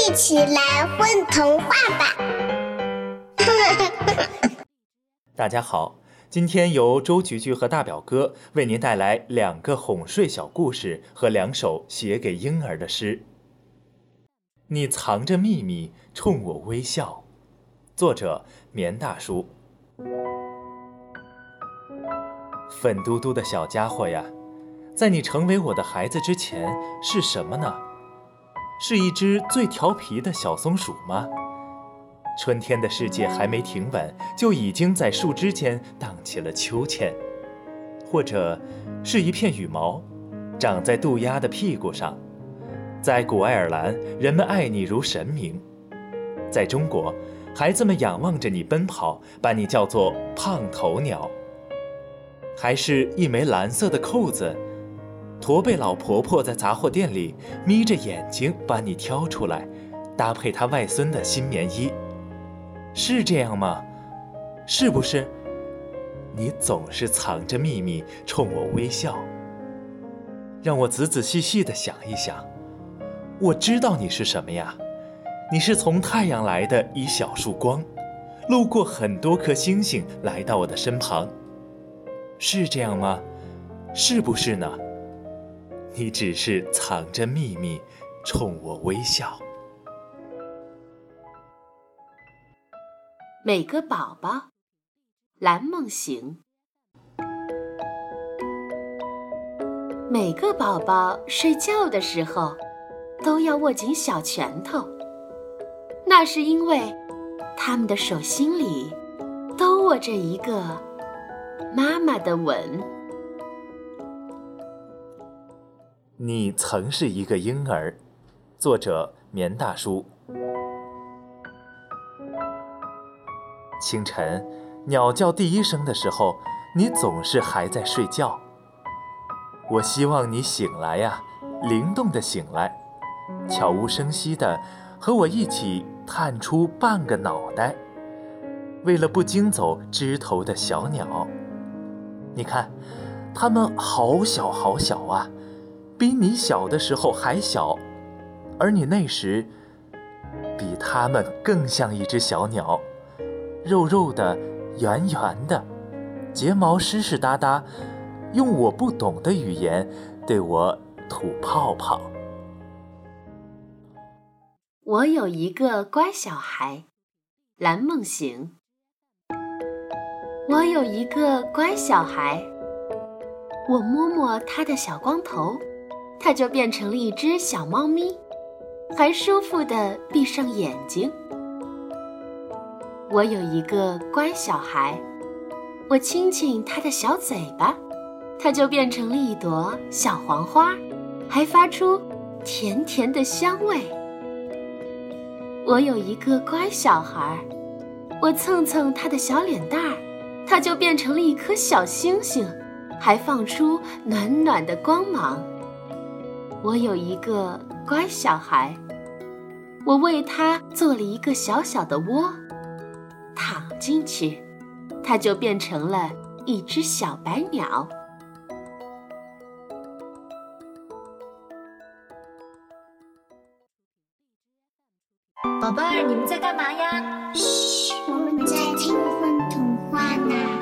一起来混童话吧！大家好，今天由周菊菊和大表哥为您带来两个哄睡小故事和两首写给婴儿的诗。你藏着秘密，冲我微笑。作者：棉大叔。粉嘟嘟的小家伙呀，在你成为我的孩子之前是什么呢？是一只最调皮的小松鼠吗？春天的世界还没停稳，就已经在树枝间荡起了秋千，或者是一片羽毛，长在渡鸦的屁股上。在古爱尔兰，人们爱你如神明；在中国，孩子们仰望着你奔跑，把你叫做胖头鸟。还是一枚蓝色的扣子。驼背老婆婆在杂货店里眯着眼睛把你挑出来，搭配她外孙的新棉衣，是这样吗？是不是？你总是藏着秘密冲我微笑，让我仔仔细细的想一想。我知道你是什么呀？你是从太阳来的一小束光，路过很多颗星星来到我的身旁，是这样吗？是不是呢？你只是藏着秘密，冲我微笑。每个宝宝，蓝梦醒。每个宝宝睡觉的时候，都要握紧小拳头，那是因为他们的手心里都握着一个妈妈的吻。你曾是一个婴儿，作者棉大叔。清晨，鸟叫第一声的时候，你总是还在睡觉。我希望你醒来呀，灵动的醒来，悄无声息的和我一起探出半个脑袋。为了不惊走枝头的小鸟，你看，它们好小好小啊。比你小的时候还小，而你那时比他们更像一只小鸟，肉肉的，圆圆的，睫毛湿湿哒哒，用我不懂的语言对我吐泡泡。我有一个乖小孩，蓝梦醒。我有一个乖小孩，我摸摸他的小光头。它就变成了一只小猫咪，还舒服地闭上眼睛。我有一个乖小孩，我亲亲它的小嘴巴，它就变成了一朵小黄花，还发出甜甜的香味。我有一个乖小孩，我蹭蹭它的小脸蛋儿，它就变成了一颗小星星，还放出暖暖的光芒。我有一个乖小孩，我为他做了一个小小的窝，躺进去，他就变成了一只小白鸟。宝贝儿，你们在干嘛呀？嘘，我们在听风童话呢。